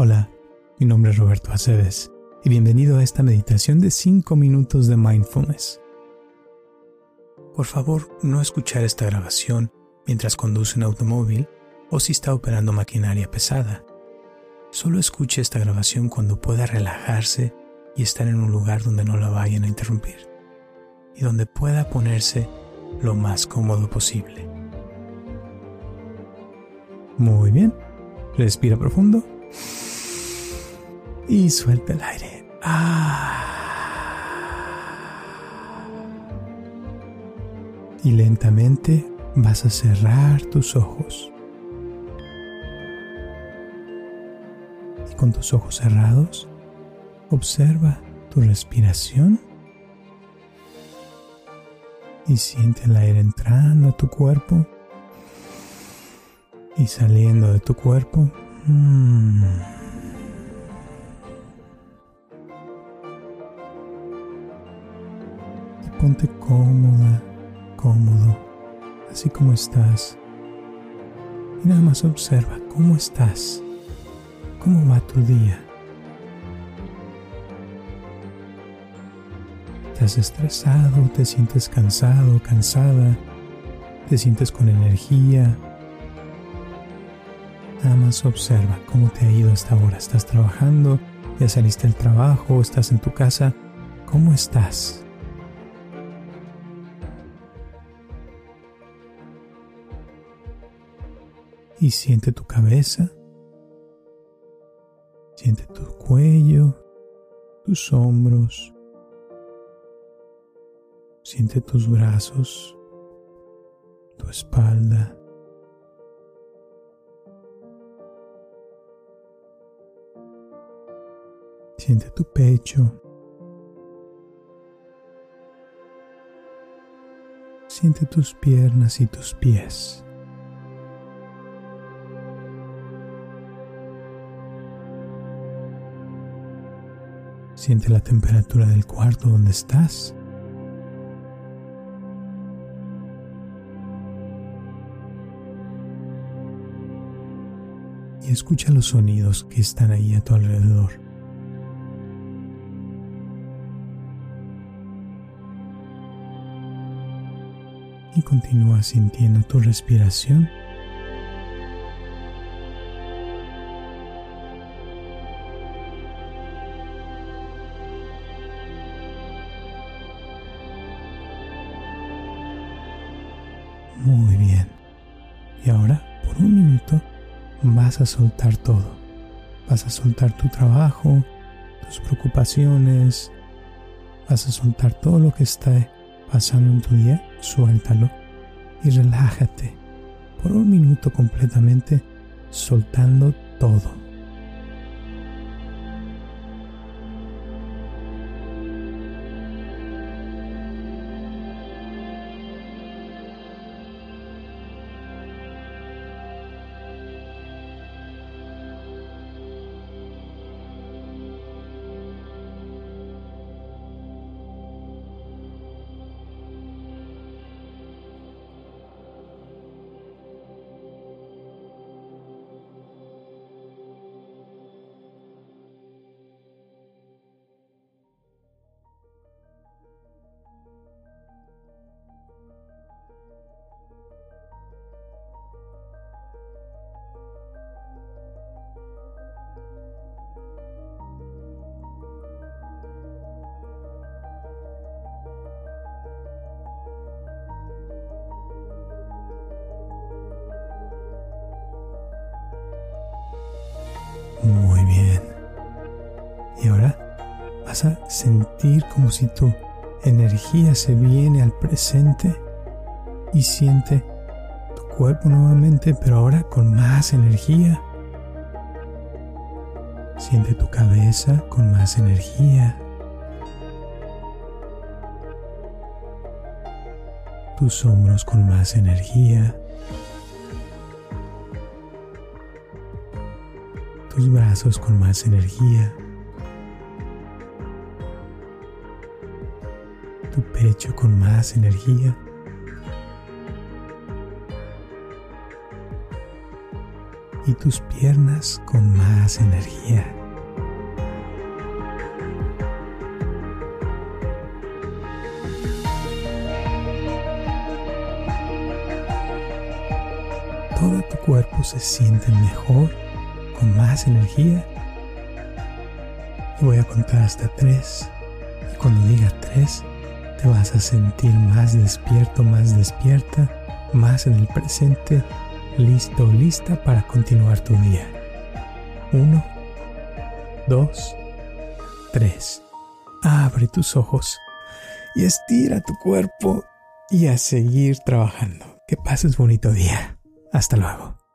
Hola, mi nombre es Roberto Aceves y bienvenido a esta meditación de 5 minutos de mindfulness. Por favor, no escuchar esta grabación mientras conduce un automóvil o si está operando maquinaria pesada. Solo escuche esta grabación cuando pueda relajarse y estar en un lugar donde no la vayan a interrumpir y donde pueda ponerse lo más cómodo posible. Muy bien, respira profundo y suelta el aire. Ah. Y lentamente vas a cerrar tus ojos. Y con tus ojos cerrados, observa tu respiración y siente el aire entrando a tu cuerpo y saliendo de tu cuerpo. Mm. ponte cómoda, cómodo, así como estás. Y nada más observa cómo estás, cómo va tu día. ¿Estás estresado? ¿Te sientes cansado, cansada? ¿Te sientes con energía? Nada más observa cómo te ha ido hasta ahora. ¿Estás trabajando? ¿Ya saliste del trabajo? ¿Estás en tu casa? ¿Cómo estás? y siente tu cabeza, siente tu cuello, tus hombros, siente tus brazos, tu espalda. Siente tu pecho. Siente tus piernas y tus pies. Siente la temperatura del cuarto donde estás. Y escucha los sonidos que están ahí a tu alrededor. Y continúa sintiendo tu respiración. Muy bien. Y ahora, por un minuto, vas a soltar todo. Vas a soltar tu trabajo, tus preocupaciones. Vas a soltar todo lo que está pasando en tu día. Suéltalo y relájate. Por un minuto completamente, soltando todo. Vas a sentir como si tu energía se viene al presente y siente tu cuerpo nuevamente, pero ahora con más energía. Siente tu cabeza con más energía. Tus hombros con más energía. tus brazos con más energía, tu pecho con más energía. y tus piernas con más energía. Todo tu cuerpo se siente mejor, con más energía. Voy a contar hasta tres. Y cuando diga tres, te vas a sentir más despierto, más despierta, más en el presente, listo lista para continuar tu día. Uno, dos, tres. Abre tus ojos y estira tu cuerpo y a seguir trabajando. Que pases bonito día. Hasta luego.